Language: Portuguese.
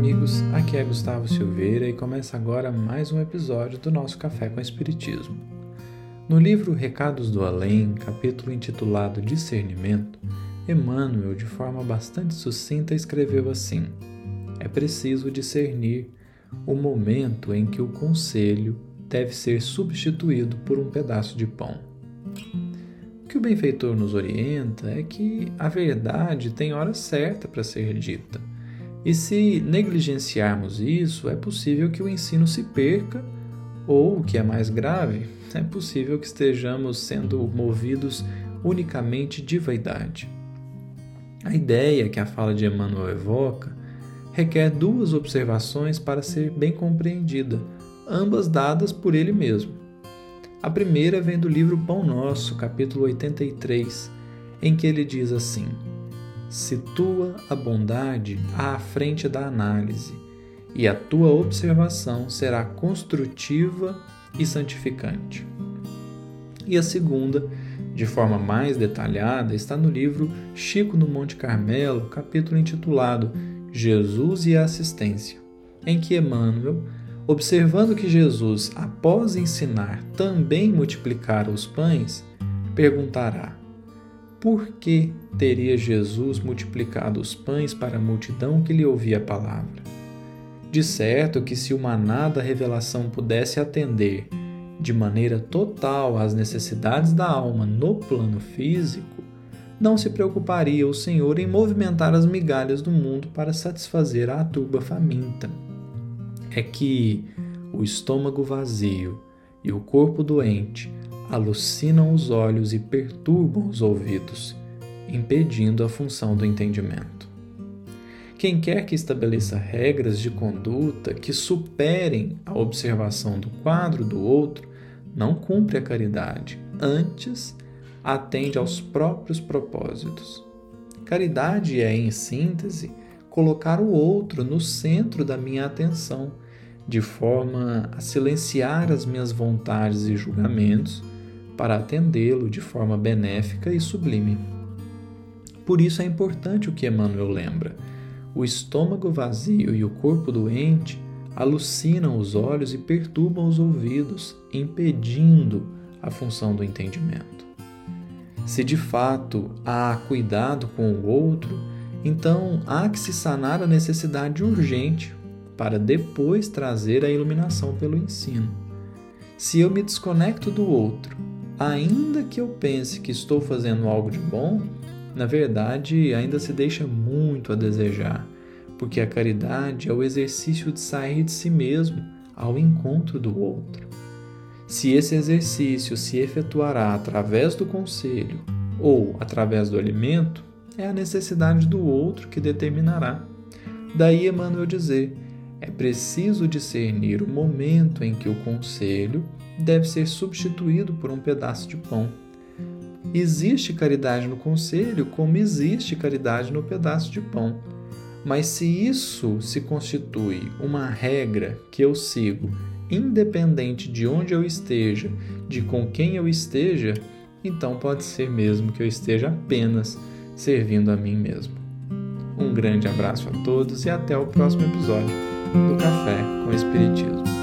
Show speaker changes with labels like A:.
A: amigos, aqui é Gustavo Silveira e começa agora mais um episódio do nosso Café com Espiritismo. No livro Recados do Além, capítulo intitulado Discernimento, Emmanuel, de forma bastante sucinta, escreveu assim: É preciso discernir o momento em que o conselho deve ser substituído por um pedaço de pão. O que o benfeitor nos orienta é que a verdade tem hora certa para ser dita e se negligenciarmos isso, é possível que o ensino se perca, ou, o que é mais grave, é possível que estejamos sendo movidos unicamente de vaidade. A ideia que a fala de Emmanuel evoca requer duas observações para ser bem compreendida, ambas dadas por ele mesmo. A primeira vem do livro Pão Nosso, capítulo 83, em que ele diz assim: situa a bondade à frente da análise, e a tua observação será construtiva e santificante. E a segunda, de forma mais detalhada, está no livro Chico no Monte Carmelo, capítulo intitulado Jesus e a Assistência, em que Emmanuel, observando que Jesus, após ensinar, também multiplicara os pães, perguntará: por que teria Jesus multiplicado os pães para a multidão que lhe ouvia a palavra? De certo que se uma nada revelação pudesse atender de maneira total às necessidades da alma no plano físico, não se preocuparia o Senhor em movimentar as migalhas do mundo para satisfazer a turba faminta. É que o estômago vazio e o corpo doente alucinam os olhos e perturbam os ouvidos, impedindo a função do entendimento. Quem quer que estabeleça regras de conduta que superem a observação do quadro do outro não cumpre a caridade, antes atende aos próprios propósitos. Caridade é, em síntese, colocar o outro no centro da minha atenção, de forma a silenciar as minhas vontades e julgamentos para atendê-lo de forma benéfica e sublime. Por isso é importante o que Emmanuel lembra. O estômago vazio e o corpo doente alucinam os olhos e perturbam os ouvidos, impedindo a função do entendimento. Se de fato há cuidado com o outro, então há que se sanar a necessidade urgente para depois trazer a iluminação pelo ensino. Se eu me desconecto do outro ainda que eu pense que estou fazendo algo de bom, na verdade ainda se deixa muito a desejar, porque a caridade é o exercício de sair de si mesmo ao encontro do outro. Se esse exercício se efetuará através do conselho ou através do alimento, é a necessidade do outro que determinará. Daí Emmanuel dizer: é preciso discernir o momento em que o conselho deve ser substituído por um pedaço de pão. Existe caridade no conselho, como existe caridade no pedaço de pão. Mas se isso se constitui uma regra que eu sigo, independente de onde eu esteja, de com quem eu esteja, então pode ser mesmo que eu esteja apenas servindo a mim mesmo. Um grande abraço a todos e até o próximo episódio do Café com Espiritismo.